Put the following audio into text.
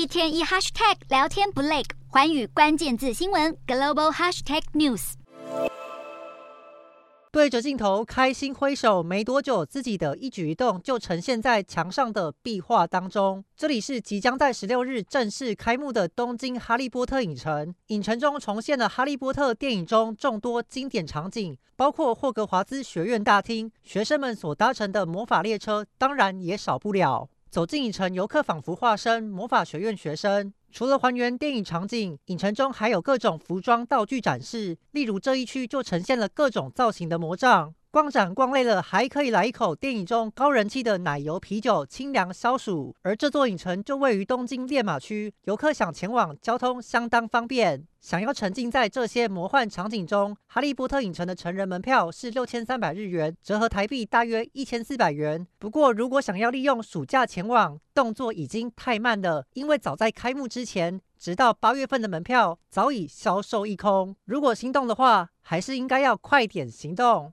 一天一 hashtag 聊天不累，寰宇关键字新闻 global hashtag news。对着镜头开心挥手，没多久，自己的一举一动就呈现在墙上的壁画当中。这里是即将在十六日正式开幕的东京哈利波特影城。影城中重现了哈利波特电影中众多经典场景，包括霍格华兹学院大厅、学生们所搭乘的魔法列车，当然也少不了。走进影城，游客仿佛化身魔法学院学生。除了还原电影场景，影城中还有各种服装道具展示。例如这一区就呈现了各种造型的魔杖。逛展逛累了，还可以来一口电影中高人气的奶油啤酒，清凉消暑。而这座影城就位于东京练马区，游客想前往，交通相当方便。想要沉浸在这些魔幻场景中，哈利波特影城的成人门票是六千三百日元，折合台币大约一千四百元。不过，如果想要利用暑假前往，动作已经太慢了，因为早在开幕之前，直到八月份的门票早已销售一空。如果心动的话，还是应该要快点行动。